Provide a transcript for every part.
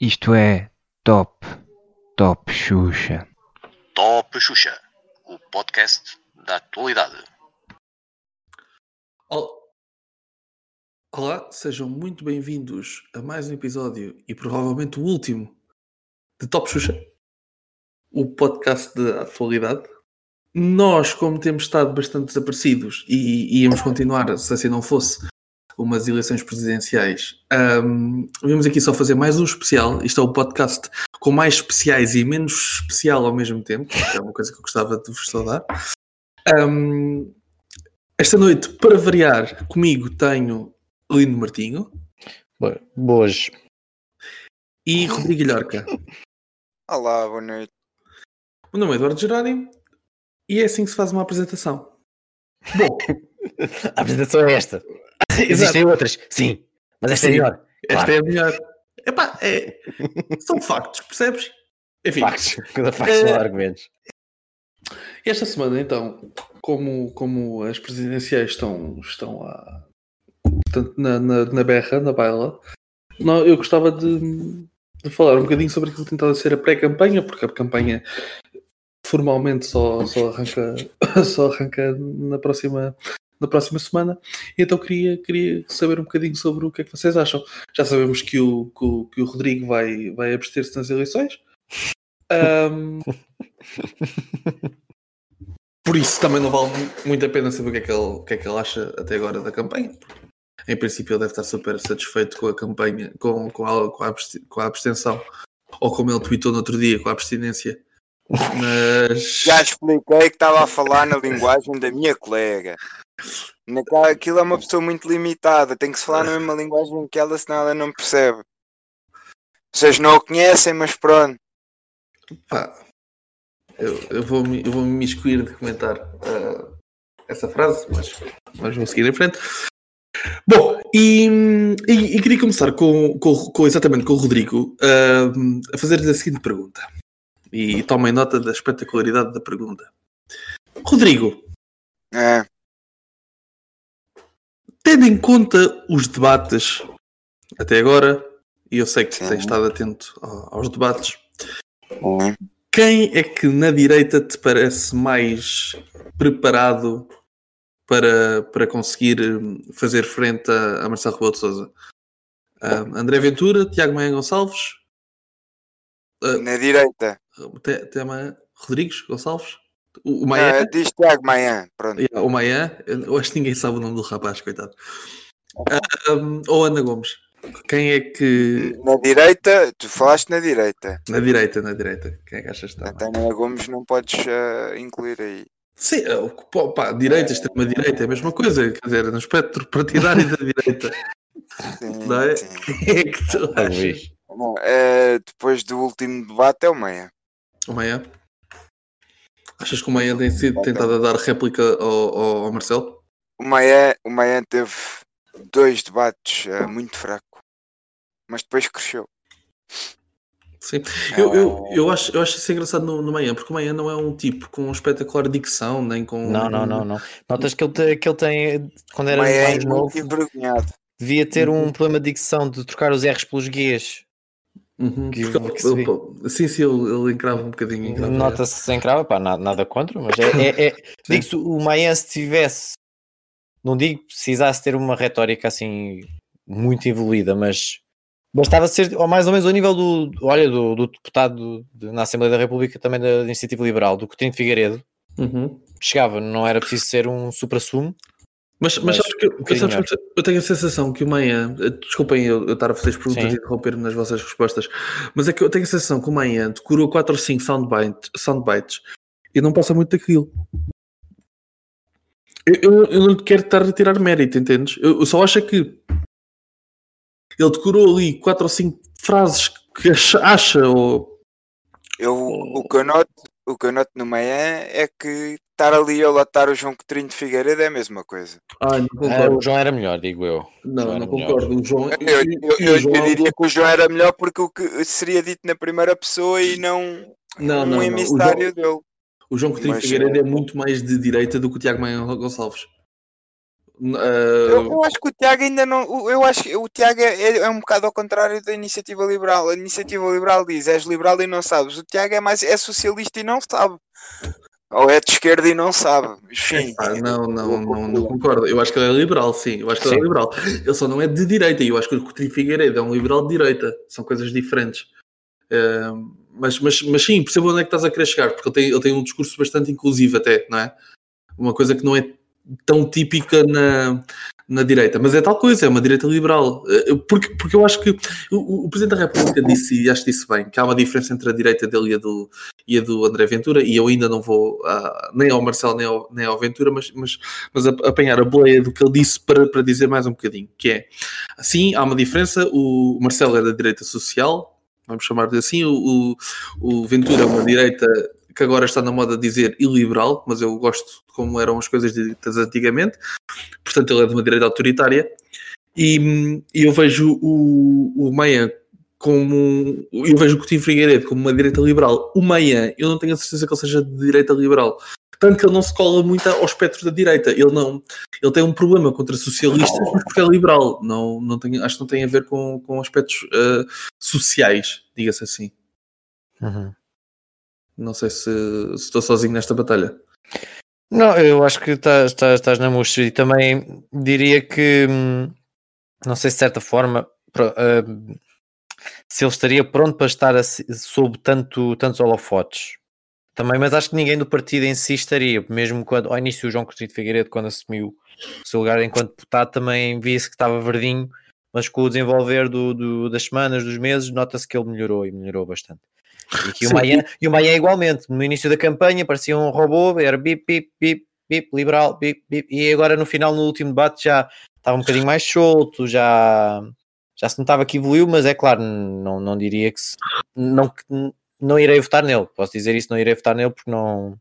Isto é Top, Top Xuxa. Top Xuxa, o podcast da atualidade. Ol- Olá, sejam muito bem-vindos a mais um episódio e provavelmente o último de Top Xuxa, o podcast da atualidade. Nós, como temos estado bastante desaparecidos e íamos continuar se assim não fosse umas eleições presidenciais, ahm, vimos aqui só fazer mais um especial. Isto é o podcast com mais especiais e menos especial ao mesmo tempo, que é uma coisa que eu gostava de vos saudar. Ahm, esta noite, para variar, comigo tenho Lindo Martinho Bo- Boas. e Rodrigo Ilhorca. Olá, boa noite. O meu nome é Eduardo Jerónimo e é assim que se faz uma apresentação. Bom, A apresentação é esta. Existem outras, sim. Mas esta é Sim. melhor. esta Claro. é a melhor. Epá, é... são factos, percebes? Enfim, Factos. Cada facto são argumentos. E esta semana, então, como, como as presidenciais estão, estão lá portanto, na, na, na berra, na baila, não, eu gostava de, de falar um bocadinho sobre aquilo que tentava ser a pré-campanha, porque a campanha formalmente só, só, arranca, só arranca na próxima, na próxima semana. Então queria, queria saber um bocadinho sobre o que é que vocês acham. Já sabemos que o, que o, que o Rodrigo vai, vai abster-se nas eleições. Ahm, por isso também não vale mu- muito a pena saber o que é que ele, o que é que ele acha até agora da campanha. Em princípio ele deve estar super satisfeito com a campanha, com, com, a, com a abstenção, ou como ele tweetou no outro dia, com a abstinência. Mas Já expliquei que estava a falar na linguagem da minha colega. Naquela, aquilo é uma pessoa muito limitada, tem que se falar na mesma linguagem que ela, senão ela não percebe. Vocês não o conhecem, mas pronto. pá, eu, eu vou me eu vou me miscuir de comentar ah, essa frase, mas, mas vou seguir em frente. Bom, e, e- e queria começar com, com, com- exatamente com o Rodrigo ah, a fazer-lhe a seguinte pergunta. E tomem nota da espetacularidade da pergunta. Rodrigo, É, tendo em conta os debates até agora, e eu sei que Sim. tens estado atento aos debates, é. quem é que na direita te parece mais preparado para, para conseguir hum, fazer frente a, a Marcelo Rebelo de Sousa? André Ventura, Tiago Maia Gonçalves, na direita. Te- Tema Rodrigues Gonçalves, o, o Maia, Ah, diz Tiago Maia. Pronto. Yeah, o Maia, eu acho que ninguém sabe o nome do rapaz, coitado. Hum, ou Ana Gomes. Quem é que. Na direita, tu falaste na direita. Na direita, na direita. Quem é que achas que está? A Ana Gomes não podes ah, incluir aí. Sim, é pô, pá, direita, extrema-direita é a mesma coisa, quer dizer, no espectro partidário da direita. Sim, Não é? sim. Quem é que tu Ah, achas? Não, é, depois do último debate é o Meia. O Maia? Achas que o Maia tem sido tentado a dar réplica ao, ao, ao Marcelo? O Maia, o Maia teve dois debates ah, muito fraco, mas depois cresceu. Sim. Eu, eu, Ah. eu, acho, eu acho isso engraçado no, no Maia, porque o Maia não é um tipo com espetacular dicção, nem com. Não, não, não, não. Notas que ele, te- que ele tem, quando era Maia é mais muito novo, envergonhado. devia ter Uhum. um problema de dicção, de trocar os R's pelos G's. Uhum. Que- ele- se sim, sim, ele, ele encrava um bocadinho. encrava, Nota-se sem crava, pá, nada, nada contra, mas é, é, é- digo se o Maia se tivesse, não digo que precisasse ter uma retórica assim muito evoluída, mas bastava ser ou mais ou menos ao nível do, olha, do, do deputado de- na Assembleia da República também da Iniciativa Liberal, do Coutinho de Figueiredo, Uhum. chegava, não era preciso ser um supra-sumo, Mas, mas, Mas sabes que eu, um sabes que eu- eu tenho a sensação que o Maia, desculpem eu, eu estar a fazer as perguntas Sim. e interromper-me nas vossas respostas, mas é que eu tenho a sensação que o Maia decorou 4 ou 5 soundbites, soundbites e não passa muito daquilo. Eu, eu, eu não lhe quero estar a tirar mérito, entendes? Eu, eu só acho é que ele decorou ali 4 ou 5 frases que acha, acha ou. Eu, o, que eu noto, o que eu noto no Meia é que estar ali a latar o João Coutinho de Figueiredo é a mesma coisa. Ai, não Ah, concordo. o João era melhor, digo eu. não, não melhor. concordo. O João, Eu, eu, eu, o João- eu diria que o João era melhor porque o que seria dito na primeira pessoa e não não, não, um não. O João- emissário dele. O João Coutinho Mas, Figueiredo eh, é muito mais de direita do que o Tiago Maia Gonçalves. Uh, Eu, eu acho que o Tiago ainda não. Eu acho que o Tiago é, é um bocado ao contrário da iniciativa liberal. A iniciativa liberal diz és liberal e não sabes. O Tiago é mais é socialista e não sabe. Ou é de esquerda e não sabe. Enfim. pá, não, não, não, não concordo. Eu acho que ele é liberal, sim. Eu acho que ele é Sim. liberal. Ele só não é de direita. E eu acho que o Coutinho Figueiredo é um liberal de direita. São coisas diferentes. Uh, mas, mas, mas sim, percebo onde é que estás a querer chegar, porque ele tem, ele tem um discurso bastante inclusivo até, não é? Uma coisa que não é tão típica na, na direita, mas é tal coisa, é uma direita liberal. Eh, Porque, porque eu acho que o, o Presidente da República disse, e acho que disse bem, que há uma diferença entre a direita dele e a do, e a do André Ventura, e eu ainda não vou ah, nem ao Marcelo nem ao, nem ao Ventura, mas, mas, mas a- apanhar a boleia do que ele disse para, para dizer mais um bocadinho, que é, sim, há uma diferença, o Marcelo é da direita social, vamos chamar-lhe assim, o, o, o Ventura é uma direita que agora está na moda dizer iliberal, mas eu gosto de como eram as coisas ditas antigamente, portanto ele é de uma direita autoritária, e, e eu vejo o, o Maia como, eu vejo o Coutinho Figueiredo como uma direita liberal, o Maia, eu não tenho a certeza que ele seja de direita liberal, tanto que ele não se cola muito ao espectro da direita, ele não, ele tem um problema contra socialistas, mas porque é liberal, não, não tem, acho que não tem a ver com, com aspectos ah, sociais, diga-se assim. Uhum. Não sei se, se estou sozinho nesta batalha. Não, eu acho que estás, estás, estás na mostra e também diria que hum, não sei se de certa forma hum, se ele estaria pronto para estar assim- sob tanto, tantos holofotes. Também, mas acho que ninguém do partido em si estaria, mesmo quando ao início o João Coutinho de Figueiredo, quando assumiu o seu lugar enquanto deputado, também via-se que estava verdinho, mas com o desenvolver do, do- das semanas, dos meses, nota-se que ele melhorou e melhorou bastante. E, o. Maia, e o Maia igualmente, no início da campanha parecia um robô, era bip, bip, bip, bip, liberal, bip, bip, e agora no final, no último debate, já estava um bocadinho mais solto, já, já se notava que evoluiu, mas é claro, não, não diria que se, não, não irei votar nele, posso dizer isso, não irei votar nele porque não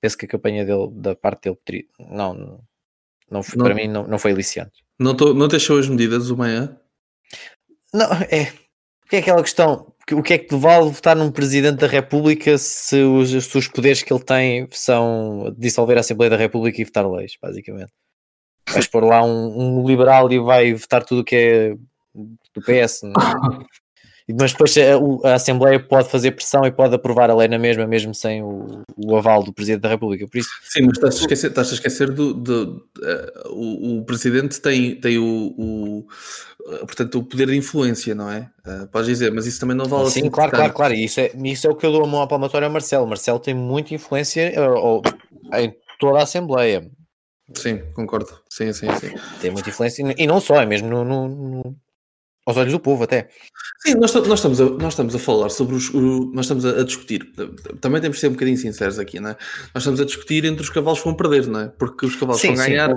penso que a campanha dele, da parte dele, não, não, foi- Não. para mim não, não foi aliciante. Não, tô, não deixou as medidas, o Maia? Não, é. Porque é aquela questão. O que é que vale votar num presidente da República se os, se os poderes que ele tem são dissolver a Assembleia da República e votar leis, basicamente? Vais pôr lá um, um liberal e vai votar tudo o que é do PS. não é? Mas depois a, o- a Assembleia pode fazer pressão e pode aprovar a lei na mesma, mesmo sem o, o aval do Presidente da República. Por isso, Sim, mas estás a esquecer, estás a esquecer do. do eh, o, o presidente tem, tem o, o, eh, portanto, o poder de influência, não é? Eh, podes dizer, mas isso também não vale Sim, assim claro, claro, claro. E isso é, isso é o que eu dou a mão à palmatória ao Marcelo. Marcelo tem muita influência eh, ou- em toda a Assembleia. Sim, concordo. Sim, sim, sim. Tem muita influência e e não só, é mesmo no, no- no- aos olhos do povo até. Sim, nós, nós estamos a, nós estamos a falar sobre os. o- nós estamos a, a discutir. Também temos de ser um bocadinho sinceros aqui, não é? Nós estamos a discutir entre os cavalos que vão perder, não é? Porque os cavalos Sim, vão ganhar.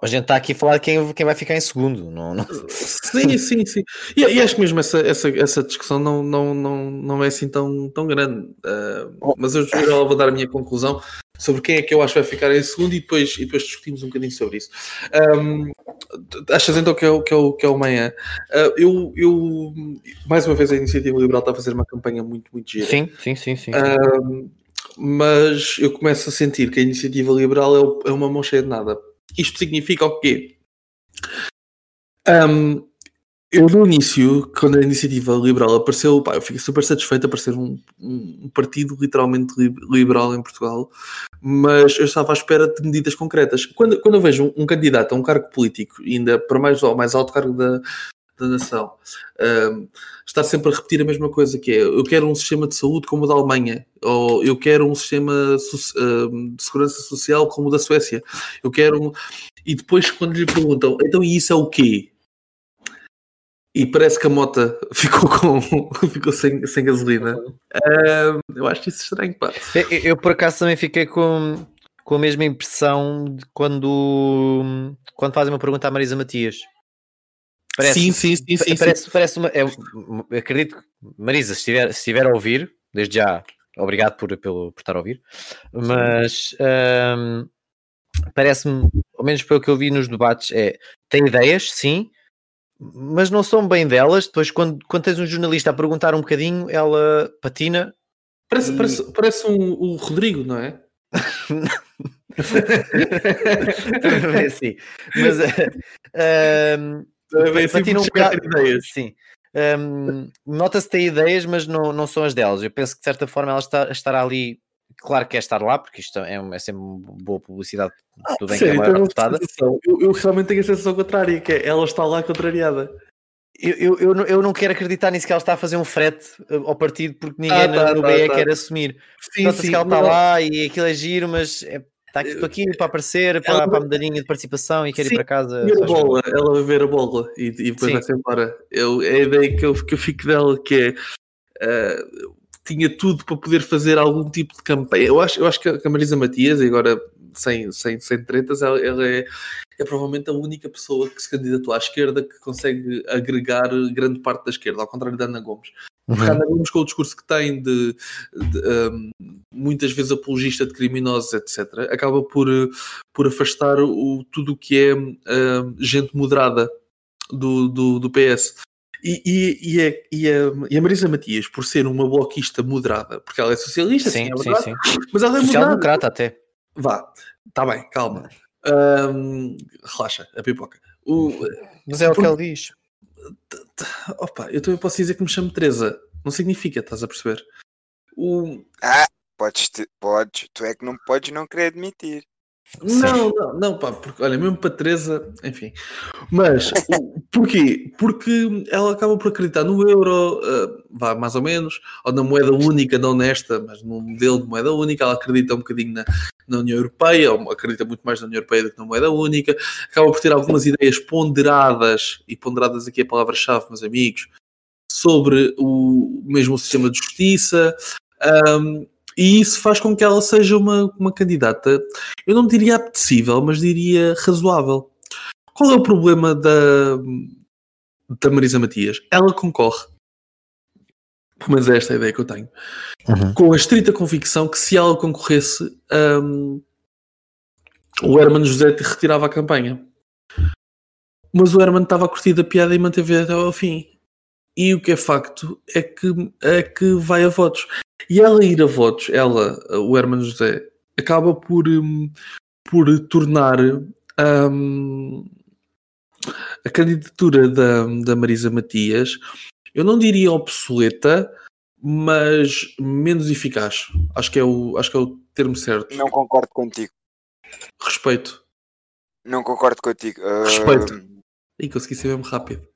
A gente está aqui a falar de quem, quem vai ficar em segundo. Não, não- Sim, sim, sim. E, e acho que mesmo essa, essa, essa discussão não, não, não, não é assim tão, tão grande. Ah, mas eu já vou dar a minha conclusão sobre quem é que eu acho que vai ficar em segundo e depois, e depois discutimos um bocadinho sobre isso. Ahm, achas então que é o, que é o, que é o manhã? Ah, eu, eu, mais uma vez, a Iniciativa Liberal está a fazer uma campanha muito, muito gira. Sim, sim, sim, sim. Ahm, mas eu começo a sentir que a iniciativa liberal é, o- é uma mão cheia de nada. Isto significa o quê? Ahm, eu no início, quando a iniciativa liberal apareceu, pá, eu fiquei super satisfeito a aparecer um, um- um partido literalmente li- liberal em Portugal, mas eu estava à espera de medidas concretas. Quando, quando eu vejo um, um candidato a um cargo político, ainda para mais ao mais alto cargo da, da nação, estar sempre a repetir a mesma coisa, que é eu quero um sistema de saúde como o da Alemanha, ou eu quero um sistema ahm, de segurança social como o da Suécia, eu quero um... E depois quando lhe perguntam, então e isso é o quê? E parece que a mota ficou, com, ficou sem, sem gasolina. Ahm, eu acho isso estranho, pá. Eu, eu- por acaso também fiquei com, com a mesma impressão de quando, quando fazem uma pergunta à Marisa Matias. Parece, sim, sim, sim, sim, sim. parece, parece uma. é- acredito que, Marisa, se estiver, se estiver a ouvir, desde já, obrigado por, pelo, por estar a ouvir, mas hum, parece-me, ao menos pelo que eu vi nos debates, é tem ideias, sim, mas não são bem delas. Depois, quando, quando tens um jornalista a perguntar um bocadinho, ela patina. Parece, parece, parece um, o Rodrigo, não é? assim. Mas eh, ahm, Também assim patina um buscar bocado- ideias. Sim. Ahm, Nota-se que tem ideias, mas não, não são as delas. Eu penso que de certa forma ela está, estará ali. Claro que é estar lá, porque isto é, é sempre uma boa publicidade. Tudo bem que é uma eu, eu, realmente tenho a sensação contrária, que é ela está lá contrariada. Eu, eu, eu, não, eu não quero acreditar nisso que ela está a fazer um frete eh, ao partido porque ninguém Ah, no- tá, no tá, BE tá. quer assumir. Sim, Nota-se que ela está lá e aquilo é giro, mas é, está aqui, estou aqui para aparecer, para, Ela- para a medalhinha de participação e quero Sim, ir para casa. ver a bola, ela vai ver a bola e, e depois vai-se embora. Eu, é a ideia que eu, que eu fico dela que é ah, tinha tudo para poder fazer algum tipo de campanha. Eu acho, eu acho que a Marisa Matias, agora sem, sem, sem tretas, ela, ela é, é provavelmente a única pessoa que se candidatou à esquerda que consegue agregar grande parte da esquerda, ao contrário da Ana Gomes. Uhum. Ana Gomes, com o discurso que tem de, de, um, muitas vezes apologista de criminosos, etc., acaba por, por afastar o, tudo o que é um, gente moderada do, do, do PS. E, e, e, a, e, a, e a Marisa Matias, por ser uma bloquista moderada, porque ela é socialista, sim, Sim, é sim, verdade, sim. mas ela é moderada. Social-democrata até. Vá, está bem, calma. Um, relaxa, a pipoca. O, Mas é o que Por- ele diz. opa, eu também posso dizer que me chamo Teresa. Não significa, estás a perceber? O, Podes, te- podes, tu é que não podes não querer admitir. Não, não, não, pá, porque olha, mesmo para Teresa, enfim. Mas porquê? Porque ela acaba por acreditar no euro, ah, vá mais ou menos, ou na moeda única, não nesta, mas num modelo de moeda única. Ela acredita um bocadinho na, na União Europeia, ou acredita muito mais na União Europeia do que na moeda única. Acaba por ter algumas ideias ponderadas, e ponderadas aqui é a palavra-chave, meus amigos, sobre o mesmo sistema de justiça. ahm, e isso faz com que ela seja uma, uma candidata eu não diria apetecível, mas diria razoável. Qual é o problema da, da Marisa Matias? Ela concorre, pelo menos é esta a ideia que eu tenho, com a estrita convicção que se ela concorresse, hum, o Herman José te retirava a campanha. Mas o Herman estava a curtir da piada e manteve até ao fim. E o que é facto é que, é que vai a votos. E ela ir a votos, ela, o Herman José, acaba por, hum, por tornar hum, a candidatura da, da Marisa Matias, eu não diria obsoleta, mas menos eficaz. Acho que é o, acho que é o termo certo. Não concordo contigo. Respeito. Não concordo contigo. Ah, Respeito. E consegui ser mesmo rápido.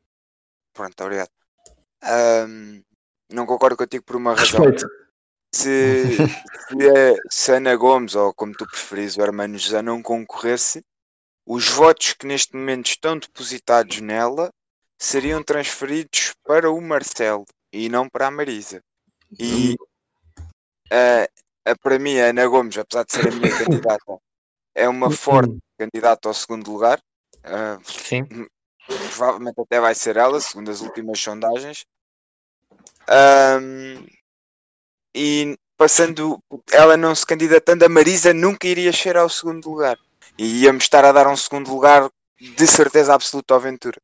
Pronto, obrigado. Ahm, não concordo contigo por uma razão. Respeito. Se, se, a, se a Ana Gomes, ou como tu preferis, o Hermano José não concorresse, os votos que neste momento estão depositados nela seriam transferidos para o Marcelo e não para a Marisa. E ah, a- para mim, a Ana Gomes, apesar de ser a minha candidata, é uma forte candidata ao segundo lugar. Ah, Sim. provavelmente até vai ser ela, segundo as últimas sondagens. Ahm, e passando, ela não se candidatando, a Marisa nunca iria chegar ao segundo lugar. E íamos estar a dar um segundo lugar de certeza absoluta ao Ventura.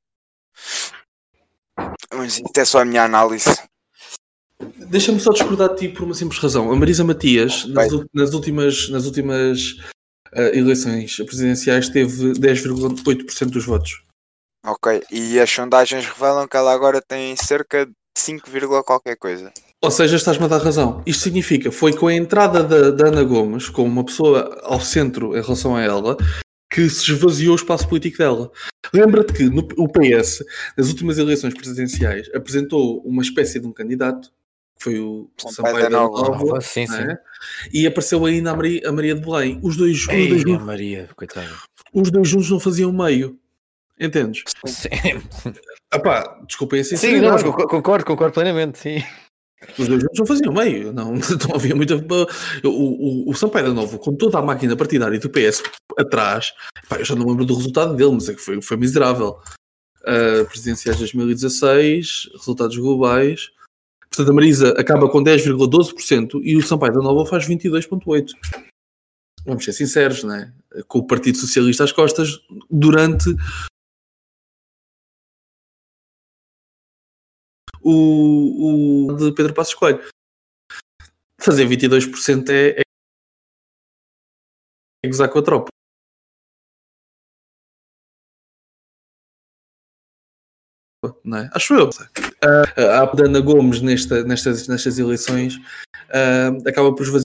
Mas isto é só a minha análise. Deixa-me só discordar de ti por uma simples razão. A Marisa Matias, nas, nas últimas, nas últimas ah, eleições presidenciais, teve 10,8% dos votos. Ok, e as sondagens revelam que ela agora tem cerca de 5, vírgula qualquer coisa. Ou seja, estás-me a dar razão. Isto significa, foi com a entrada da, da Ana Gomes, como uma pessoa ao centro em relação a ela, que se esvaziou o espaço político dela. Lembra-te que no, o PS, nas últimas eleições presidenciais, apresentou uma espécie de um candidato, que foi o Sampaio Sampaio da Nova. Nova, Sim, sim. né? e apareceu ainda a Maria, a Maria de Belém. Os dois, os, Ei, dois, juntos- Maria, coitada. os dois juntos não faziam meio. Entendes? Sim, Epá, desculpem a sim não, sinceridade. mas concordo, concordo, concordo plenamente, sim. Os dois não faziam meio, não, não havia muita. O, o, o Sampaio da Novo, com toda a máquina partidária do PS atrás, pá, eu já não lembro do resultado dele, mas é que foi, foi miserável. Uh, presidenciais de 2016, resultados globais. Portanto, a Marisa acaba com 10,12% e o Sampaio da Nova faz 22,8%. Vamos ser sinceros, né? Com o Partido Socialista às costas durante o, o de Pedro Passos Coelho. Fazer 22% é, é gozar com a tropa. É? Acho eu. Ah, a Ana Gomes nesta, nestas, nestas eleições ah, acaba por esvaziar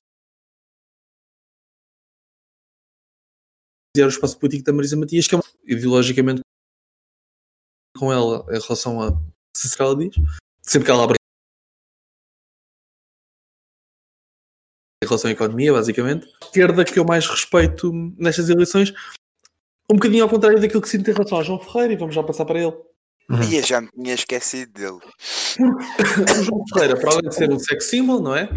o espaço político da Marisa Matias, que é ideologicamente com ela em relação a se ela diz, sempre que ela abre em relação à economia, basicamente. A esquerda que eu mais respeito nestas eleições, um bocadinho ao contrário daquilo que sinto em relação ao João Ferreira, e vamos já passar para ele. E eu já me tinha esquecido dele. O João Ferreira, para além de ser um sex symbol, não é?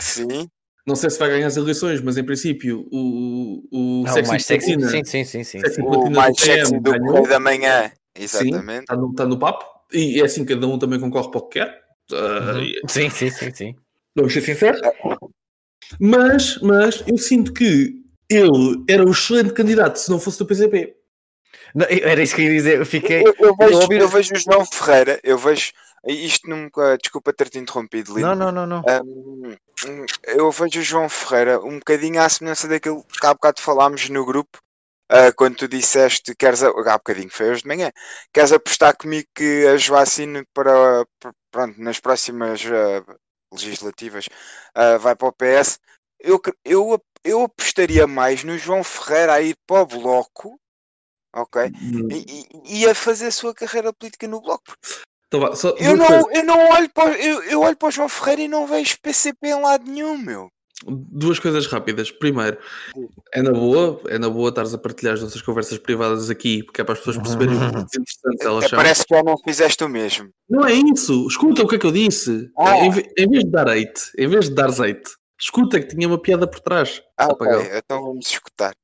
Sim. Não sei se vai ganhar as eleições, mas em princípio o, o Não, sexy mais sexy. platina- Sim, sim, sim, sim. sexy sim. O mais do PM sexy do ganhou. Correio da Manhã. Sim, Exatamente. está no, tá no papo. E é assim, cada um também concorre para o que quer. E- Sim, sim, sim, sim. Vamos ser sinceros. Mas, mas eu sinto que ele era o excelente candidato se não fosse do PCP. Não, eu- era isso que eu ia dizer. Eu fiquei. Eu, eu vejo, ouvi- eu vejo o João Ferreira, eu vejo. Isto nunca. Desculpa ter-te interrompido, Lino. Não, não, não, não. Hum, eu vejo o João Ferreira um bocadinho à semelhança daquilo que há bocado falámos no grupo, ah, quando tu disseste, queres, a- há bocadinho, foi hoje de manhã, queres apostar comigo que a Joacine para, para- pronto, nas próximas ah, legislativas ah, vai para o PS, eu, eu, eu apostaria mais no João Ferreira a ir para o Bloco, ok? E, e- e a fazer a sua carreira política no Bloco. Então, só Eu não, eu não olho para, eu, eu olho para o João Ferreira e não vejo PCP em lado nenhum, meu. Duas coisas rápidas. Primeiro, é na boa, é na boa estares a partilhar as nossas conversas privadas aqui, porque é para as pessoas perceberem o que interessantes elas É, são. parece que já não fizeste o mesmo. Não é isso. Escuta o que é que eu disse. Ah. Em, em vez de dar hate, em vez de dar hate, escuta que tinha uma piada por trás. Ah, ok, então vamos escutar.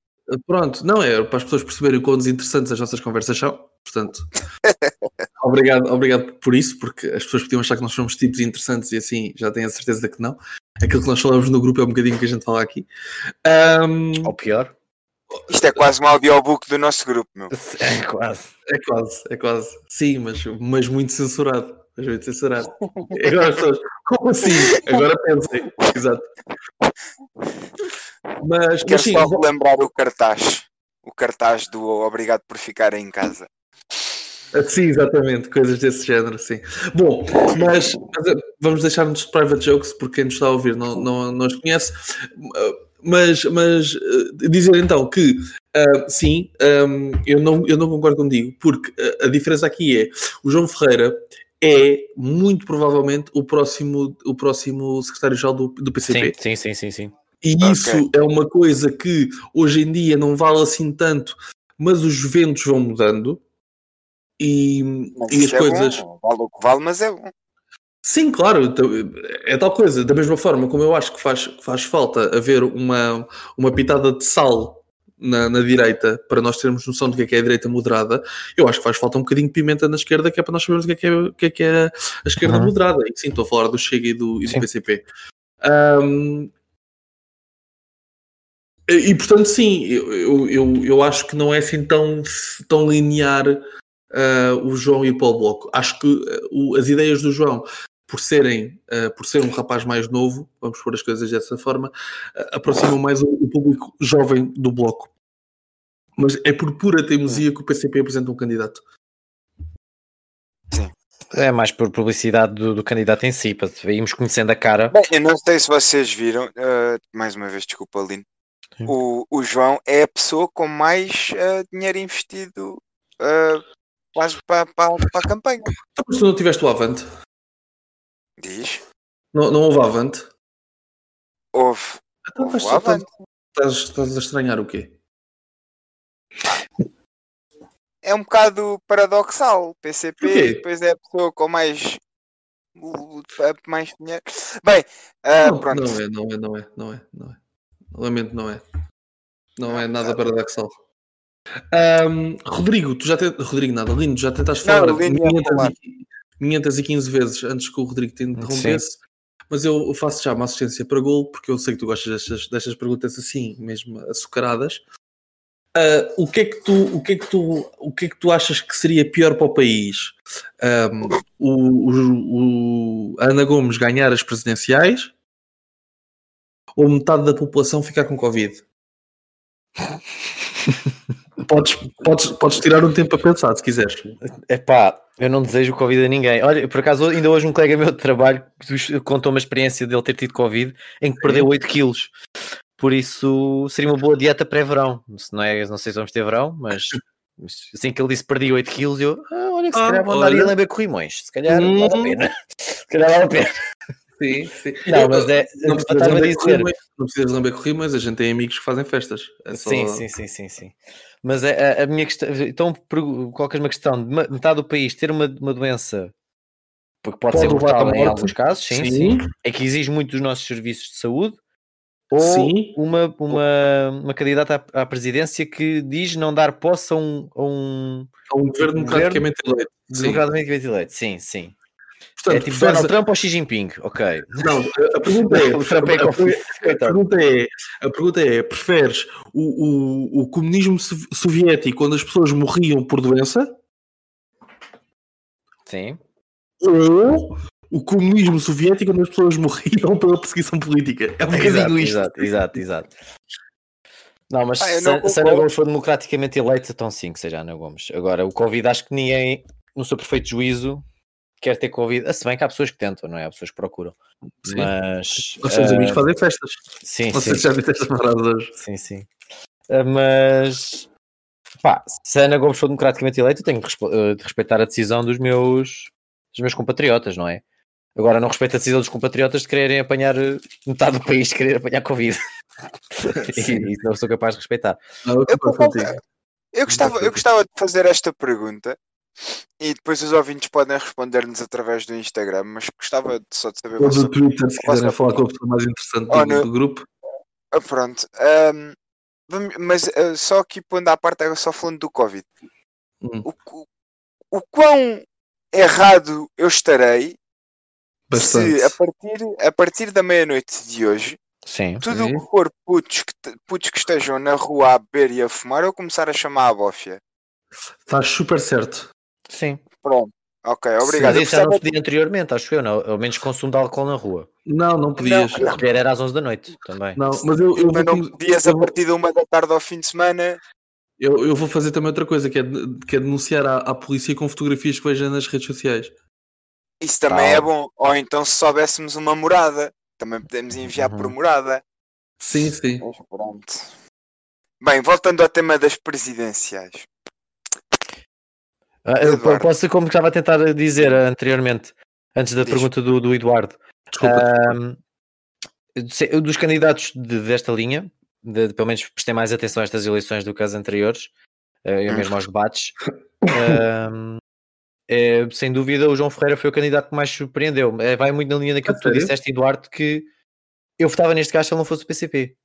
Pronto, não é para as pessoas perceberem o quão desinteressantes as nossas conversas são. Portanto, obrigado, obrigado por isso, porque as pessoas podiam achar que nós somos tipos interessantes e assim já tenho a certeza de que não. Aquilo que nós falamos no grupo é um bocadinho que a gente fala aqui. Ahm, Ou pior. Isto é quase um audiobook do nosso grupo, meu. É quase. é quase, é quase. Sim, mas, mas muito censurado. Mas muito censurado. Agora as pessoas, como assim? Agora pensem. Exato. Mas, mas Quero sim, só relembrar o cartaz. O cartaz do Obrigado por ficarem em casa. Sim, exatamente, coisas desse género, sim. Bom, mas, mas, eh, vamos deixar-nos de private jokes porque quem nos está a ouvir não, não, não os conhece. Uh, Mas, mas uh, dizer então que uh, sim, um, eu, não, eu não concordo contigo, porque a, a diferença aqui é o João Ferreira é muito provavelmente o próximo, o próximo secretário-geral do, do PCP. Sim, sim, sim, sim, sim. E Ok. isso é uma coisa que hoje em dia não vale assim tanto, mas os ventos vão mudando e, Mas e as é coisas. bom. Vale o que vale, mas é bom. Sim, claro, é tal coisa. Da mesma forma como eu acho que faz, faz falta haver uma, uma pitada de sal na, na direita para nós termos noção do que é que é a direita moderada, eu acho que faz falta um bocadinho de pimenta na esquerda que é para nós sabermos o que é que é, que é, que é a esquerda Uhum. moderada. E sim, estou a falar do Chega e do, e do. PCP. Ahm, e, e, portanto, sim, eu, eu, eu, eu acho que não é assim tão, tão linear ah, o João para o bloco. Acho que ah, o- as ideias do João, por serem, ah, por ser um rapaz mais novo, vamos pôr as coisas dessa forma, aproximam mais o, o público jovem do bloco. Mas é por pura teimosia que o PCP apresenta um candidato. É mais por publicidade do, do candidato em si, para irmos conhecendo a cara. Bem, eu não sei se vocês viram, uh, mais uma vez, desculpa, Lino. O, o João é a pessoa com mais uh, dinheiro investido uh, quase para, para, para a campanha. Então, mas tu não tiveste o Avante? Diz. Não, não houve Avante? Houve. Então, houve estás, Avante. estás, estás a estranhar o quê? É um bocado paradoxal. PCP depois é a pessoa com mais. mais dinheiro. Bem, uh, não, pronto. não é, não é, não é, não é, não é. Lamento, não é. Não é nada tá. paradoxal. Ahm, Rodrigo, tu já te... Rodrigo nada, Lindo, já tentaste Não, falar o Lindo ia 500 falar. e- 515 vezes antes que o Rodrigo te interrompesse, mas eu faço já uma assistência para gol, porque eu sei que tu gostas destas, destas perguntas assim, mesmo açucaradas. Ah, o, que é que tu, o, que é que tu, o que é que tu achas que seria pior para o país? Ahm, o, o- o- Ana Gomes ganhar as presidenciais ou metade da população ficar com Covid? Podes, podes, podes tirar um tempo a pensar, se quiseres. Epá, eu não desejo Covid a ninguém. Olha, por acaso, ainda hoje um colega meu de trabalho contou uma experiência dele ter tido Covid em que perdeu 8 quilos. Por isso, seria uma boa dieta pré-verão. Não, é, não sei se vamos ter verão, mas assim que ele disse perdi 8 quilos, eu, ah, olha que se Ah, calhar vou andar a lamber corrimões. Se calhar Hum. vale a pena. Se calhar vale a pena. Sim, sim. Não, mas é, Não precisas, a lamber dizer, corrimões, não precisas lamber corrimões, a gente tem amigos que fazem festas. É só- Sim, sim, sim, sim, sim. Mas é, a, a minha questão, então pergu- colocas uma questão de metade do país ter uma, uma doença porque pode, Pode ser mortal em morte. alguns casos, sim, sim, é que exige muito dos nossos serviços de saúde, ou Sim. uma, uma, uma candidata à, à presidência que diz não dar posse a um, a um É um governo democraticamente eleito. Sim. democraticamente eleito. Sim, sim. Portanto, é tipo Donald Trump ou Xi Jinping, ok. Não, a pergunta é, O Trump é a, pergunta é, a pergunta é, preferes o, o, o comunismo sov- soviético quando as pessoas morriam por doença Sim. ou o comunismo soviético quando as pessoas morriam pela perseguição política? É um bocadinho Exato, isto. exato, exato, exato. Não, mas Ah, se, não se Ana. Gomes for democraticamente eleita, então sim, que seja Ana Gomes. Agora, o Covid, acho que ninguém, no seu perfeito juízo, quer ter Covid. Ah, se bem que há pessoas que tentam, não é? Há pessoas que procuram. Sim. Mas. Os seus ah, amigos fazem festas. Sim, Não sei sim, se já viste estas paradas hoje. sim, sim. Ah, mas. Pá, se a Ana Gomes for democraticamente eleita, eu tenho que ah, de respeitar a decisão dos meus, dos meus compatriotas, não é? Agora, não respeito a decisão dos compatriotas de quererem apanhar eh, metade do país de querer apanhar Covid. e isso não sou capaz de respeitar. Não, eu Eu. Eu gostava, eu gostava de fazer esta pergunta e depois os ouvintes podem responder-nos através do Instagram, mas gostava só de saber Ou do Twitter, se quiserem falar com a pessoa mais interessante Oh, do, no- do grupo. Ah, pronto. Vamos- mas ah, só aqui pondo à parte, agora só falando do Covid. Hum. O, qu- o quão errado eu estarei Bastante. se a partir, a partir da meia-noite de hoje, Sim. tudo o que for putos que, putos que estejam na rua a beber e a fumar, eu começar a chamar a bófia. Estás super certo. Sim. Pronto. Ok, obrigado. Mas isso já não podia anteriormente, acho eu, não. Ao menos consumo de álcool na rua. Não, não podias. Não, A recolher era às 11 da noite também. Não, mas eu, eu, Mas não podias a partir de uma da tarde ao fim de semana. eu- eu vou fazer também outra coisa, que é, que é denunciar à, à polícia com fotografias que veja nas redes sociais. Isso também é Tal. bom. Ou então se soubéssemos uma morada, também podemos enviar por Uhum. morada. Sim, sim. Mas pronto. Bem, voltando ao tema das presidenciais. Ah, eu posso, como estava a tentar dizer anteriormente, antes da Diz. pergunta do, do Eduardo, Desculpa. Eu dos candidatos de- desta linha, de, de- pelo menos prestei mais atenção a estas eleições do que as anteriores, eh, eu Hum. mesmo aos debates. ahm, é, sem dúvida, o João Ferreira foi o candidato que mais surpreendeu. É, vai muito na linha daquilo que tu disseste, Eduardo, que eu votava neste gajo se ele não fosse o PCP.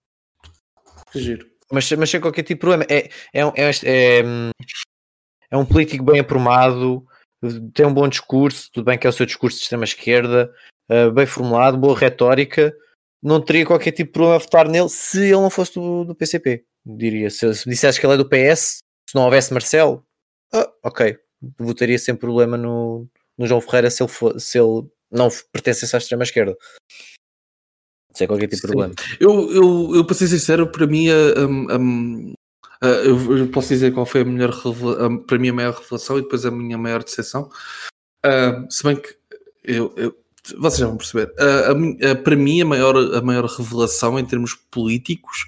Que giro. mas, mas sem qualquer tipo de problema. É, é, um- é, é, hum, é um político bem aprumado, tem um bom discurso, tudo bem que é o seu discurso de extrema-esquerda, uh, bem formulado, boa retórica. Não teria qualquer tipo de problema a votar nele se ele não fosse do, do PCP, diria. Se, se dissesse que ele é do PS, se não houvesse Marcelo, ah, ok, votaria sem problema no, no João Ferreira se ele, for, se ele não pertencesse à extrema-esquerda. Sem qualquer tipo de problema. Eu, eu, eu para ser sincero, para mim, a- a- a- a- eu, posso dizer qual foi a melhor a- para mim a maior revelação e depois a minha maior decepção. Ah, se bem que eu, eu- vocês já vão perceber. Ah, a ah, para mim, a maior, a maior revelação em termos políticos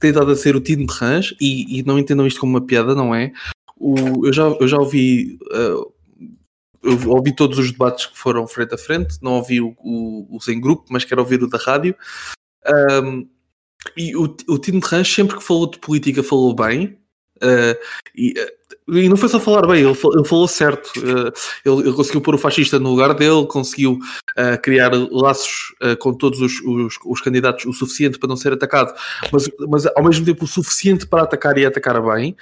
tem dado a ser o Tino de Rãs, e, e não entendam isto como uma piada, não é? O, eu, já, eu já ouvi. eu ouvi todos os debates que foram frente a frente, não ouvi o, o, os em grupo, mas quero ouvir o da rádio. Um, e o, o Tino Ranch, sempre que falou de política, falou bem. uh, e, uh, e não foi só falar bem, ele, ele falou certo. Uh, ele, ele conseguiu pôr o fascista no lugar dele, conseguiu criar laços com todos os, os, os candidatos o suficiente para não ser atacado, mas, mas ao mesmo tempo o suficiente para atacar e atacar bem.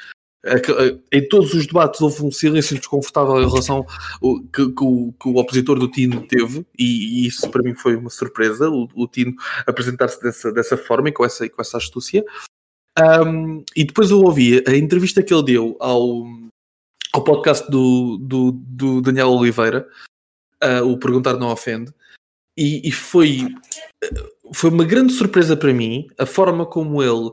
Uh, Em todos os debates houve um silêncio desconfortável em relação ao que, que o, que o opositor do Tino teve, e, e isso para mim foi uma surpresa. O, o Tino apresentar-se dessa, dessa forma e com essa, com essa astúcia. Um, e depois eu ouvi a entrevista que ele deu ao, ao podcast do, do, do Daniel Oliveira, uh, o Perguntar Não Ofende, e, e foi, foi uma grande surpresa para mim a forma como ele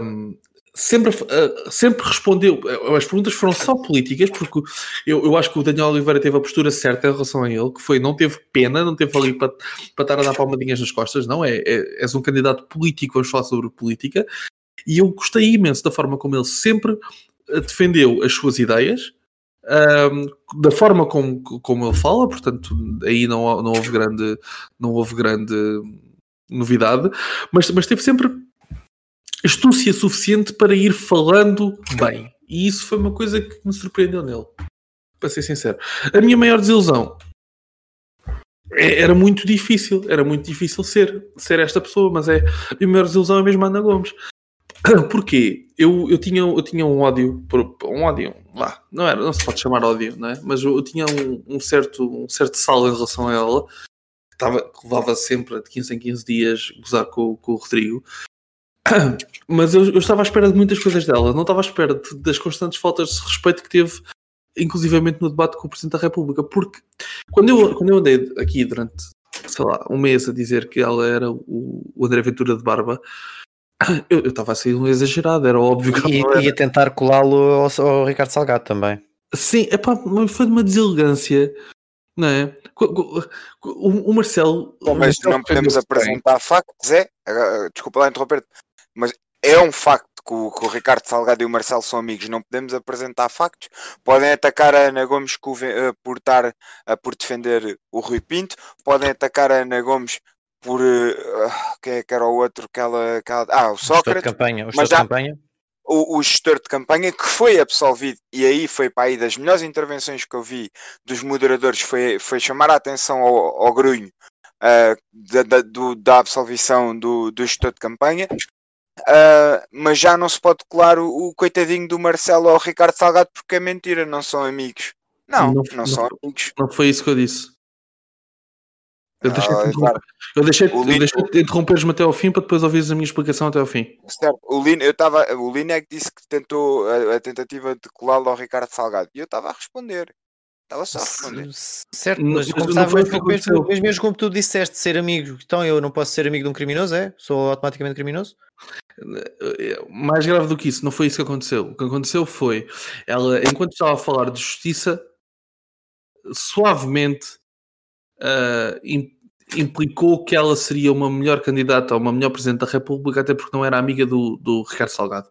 um, sempre, uh, sempre respondeu. As perguntas foram só políticas, porque eu, eu acho que o Daniel Oliveira teve a postura certa em relação a ele, que foi não teve pena, não teve ali para, para estar a dar palmadinhas nas costas, não. É, é, és um candidato político, vamos falar sobre política. E eu gostei imenso da forma como ele sempre defendeu as suas ideias. Um, da forma como, como ele fala, portanto, aí não, não houve grande, não houve grande novidade, mas, mas teve sempre astúcia suficiente para ir falando bem. E isso foi uma coisa que me surpreendeu nele. Para ser sincero. A minha maior desilusão é, era muito difícil, era muito difícil ser, ser esta pessoa, mas é a minha maior desilusão é mesmo Ana Gomes. Porquê? Eu, eu, tinha, eu tinha um ódio, um ódio, lá, não, era, não se pode chamar ódio, não é? mas eu, tinha um, um, certo, um certo sal em relação a ela, estava, levava sempre de 15 em 15 dias gozar com, com o Rodrigo, mas eu, eu, estava à espera de muitas coisas dela, não estava à espera de, das constantes faltas de respeito que teve, inclusivamente no debate com o Presidente da República, porque quando eu, quando eu andei aqui durante, sei lá, um mês a dizer que ela era o, o André Ventura de Barba, eu estava a sair um exagerado, era óbvio que e, ia tentar colá-lo ao, ao, Ricardo Salgado também. Sim, epá, foi de uma deselegância, não é? O, o Marcelo. Bom, mas não podemos apresentar factos, é? Desculpa lá interromper mas é um facto que o, que o, Ricardo Salgado e o Marcelo são amigos, não podemos apresentar factos. Podem atacar a Ana Gomes por, estar, por defender o Rui Pinto, podem atacar a Ana Gomes por uh, quem é que era o outro que ela, que ela ah, o Sócrates, o campanha, o mas já, de campanha. O, o, gestor de campanha que foi absolvido e aí foi para aí das melhores intervenções que eu vi dos moderadores foi, foi chamar a atenção ao, ao grunho uh, da, da, do, da absolvição do, do gestor de campanha uh, mas já não se pode colar o, o, coitadinho do Marcelo ao Ricardo Salgado porque é mentira, não são amigos não, não, não, não são amigos não foi isso que eu disse eu deixei, ah, claro. eu deixei, eu deixei de interromperes-me até ao fim para depois ouvires a minha explicação até ao fim. Certo, o Lino, eu estava, o Lino é que disse que tentou a, a tentativa de colá-lo ao Ricardo Salgado e eu estava a responder. Estava só a responder. Certo, mas como não foi mesmo, mesmo, mesmo como tu disseste, ser amigo, então eu não posso ser amigo de um criminoso, é? Sou automaticamente criminoso? Mais grave do que isso, não foi isso que aconteceu. O que aconteceu foi, ela, enquanto estava a falar de justiça, suavemente uh, implicou que ela seria uma melhor candidata ou uma melhor Presidente da República, até porque não era amiga do, do Ricardo Salgado.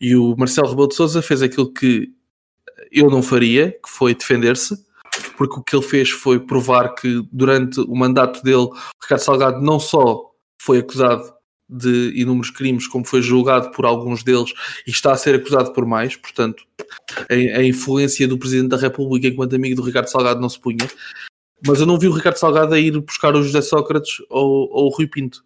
E o Marcelo Rebelo de Sousa fez aquilo que eu não faria, que foi defender-se, porque o que ele fez foi provar que durante o mandato dele, Ricardo Salgado não só foi acusado de inúmeros crimes, como foi julgado por alguns deles e está a ser acusado por mais, portanto, a, a influência do Presidente da República enquanto amigo do Ricardo Salgado não se punha. Mas eu não vi o Ricardo Salgado a ir buscar o José Sócrates ou, ou o Rui Pinto.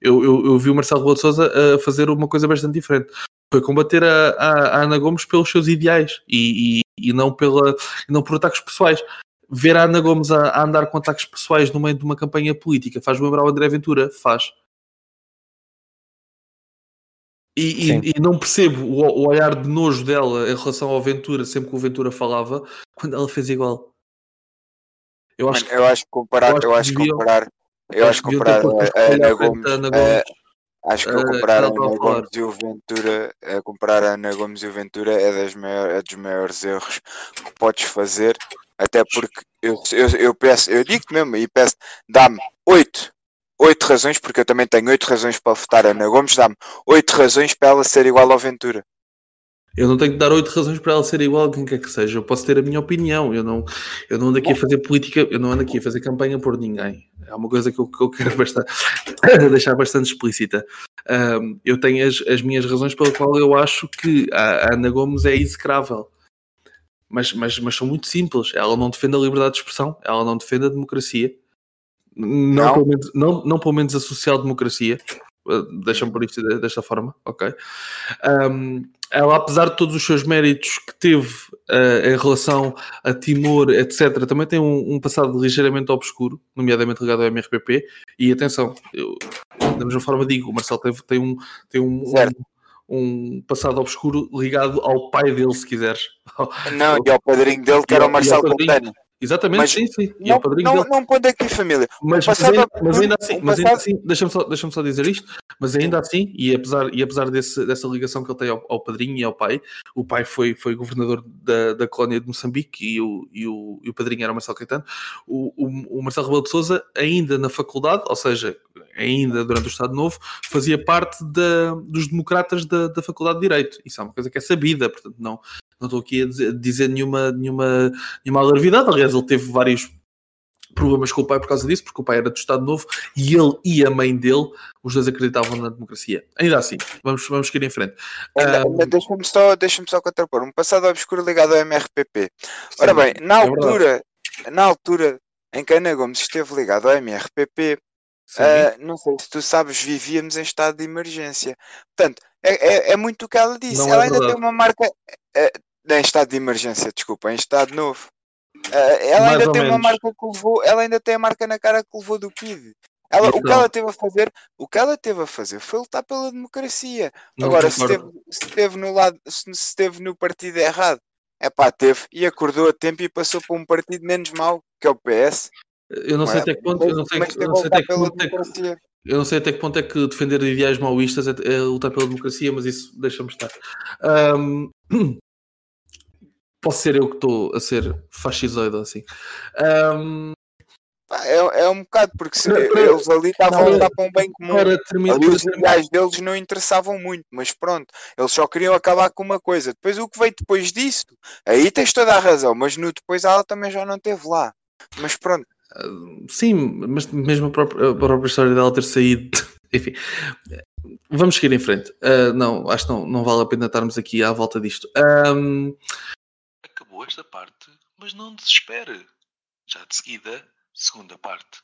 Eu, eu, eu, vi o Marcelo Rebelo de Sousa a fazer uma coisa bastante diferente. Foi combater a, a, a Ana Gomes pelos seus ideais e, e, não, pela, e não por ataques pessoais. Ver a Ana Gomes a, a andar com ataques pessoais no meio de uma campanha política faz lembrar o André Ventura? Faz. E, e, e, não percebo o, o, olhar de nojo dela em relação ao Ventura, sempre que o Ventura falava, quando ela fez igual. Eu acho, eu acho que comparar, eu acho que comparar, eu acho que comparar a Ana Gomes, acho que comparar a Ana Gomes e o Ventura, a comparar a Ana Gomes e o Ventura é, das maiores, é dos maiores erros que podes fazer, até porque eu, eu, eu peço, eu digo mesmo e peço, dá-me oito oito razões, porque eu também tenho oito razões para votar a Ana Gomes, dá-me oito razões para ela ser igual ao Ventura. Eu não tenho que dar oito razões para ela ser igual a quem quer que seja. Eu posso ter a minha opinião. Eu não, eu não ando aqui a fazer política, eu não ando aqui a fazer campanha por ninguém. É uma coisa que eu, que eu quero bastante, deixar bastante explícita. Um, eu tenho as, as minhas razões pela qual eu acho que a, a Ana Gomes é execrável. Mas, mas, mas são muito simples. Ela não defende a liberdade de expressão, ela não defende a democracia. Não, não. Pelo, menos, não, não pelo menos a social-democracia. Uh, Deixa-me por isto desta forma, ok? Um, ela, apesar de todos os seus méritos que teve uh, em relação a Timor, etc., também tem um, um, passado ligeiramente obscuro, nomeadamente ligado ao MRPP. E atenção, eu, da mesma forma digo, o Marcelo tem, tem um, tem um, um, um, passado obscuro ligado ao pai dele, se quiseres. Não, e ao padrinho dele, que era o Marcelo Contano. Exatamente, Mas sim, sim. Não, não, dele. não pondo aqui família. Mas, o mas ainda, mas ainda assim, mas ainda assim deixa-me só, deixa só dizer isto, mas ainda assim, e apesar, e apesar desse, dessa ligação que ele tem ao, ao padrinho e ao pai, o pai foi, foi governador da, da colónia de Moçambique e o, e, o, e o padrinho era o Marcelo Caetano, o, o, o Marcelo Rebelo de Souza, ainda na faculdade, ou seja, ainda durante o Estado Novo, fazia parte da, dos democratas da, da Faculdade de Direito. Isso é uma coisa que é sabida, portanto não, não estou aqui a dizer, dizer nenhuma, nenhuma, nenhuma alarvidade, aliás ele teve vários problemas com o pai por causa disso, porque o pai era do Estado Novo e ele e a mãe dele, os dois acreditavam na democracia. Ainda assim, vamos, vamos seguir em frente. Ainda Deixa-me só, deixa só contrapor. Um passado obscuro ligado ao MRPP. Ora sim, bem, na é verdade. altura, na altura em que Ana Gomes esteve ligado ao MRPP, sim. ah, não sei se tu sabes, vivíamos em estado de emergência. Portanto, é, é, é muito o que ela disse. Não é ela ainda tem uma marca. ah, em estado de emergência, desculpa, em estado novo. Ah, ela Mais ainda tem uma menos. marca que levou, ela ainda tem a marca na cara que levou do PID. Ela, o que Então. ela teve a fazer, o que ela teve a fazer foi lutar pela democracia. Não Agora, se esteve, se esteve no lado, se esteve no partido errado, é pá, teve e acordou a tempo e passou para um partido menos mau, que é o PS. Eu não sei é? até que ponto, eu não sei, eu não sei até que ponto é que, eu não sei até que ponto é que defender ideais maoístas é, é lutar pela democracia, mas isso deixa-me estar. Ahm, posso ser eu que estou a ser fascisoide ou assim. Pá, É, é um bocado, porque se, Para- eles ali estavam a lutar para um bem comum. para terminar, Ali os ideais deles não interessavam muito, mas pronto, eles só queriam acabar com uma coisa. Depois o que veio depois disso, aí tens toda a razão, mas no depois ela também já não esteve lá. Mas pronto, Sim, mas mesmo a própria, a própria história dela ter saído. Enfim, vamos seguir em frente. Ah, não, acho que não, não vale a pena estarmos aqui à volta disto. Ahm, Acabou esta parte, mas não desespere. Já de seguida, segunda parte.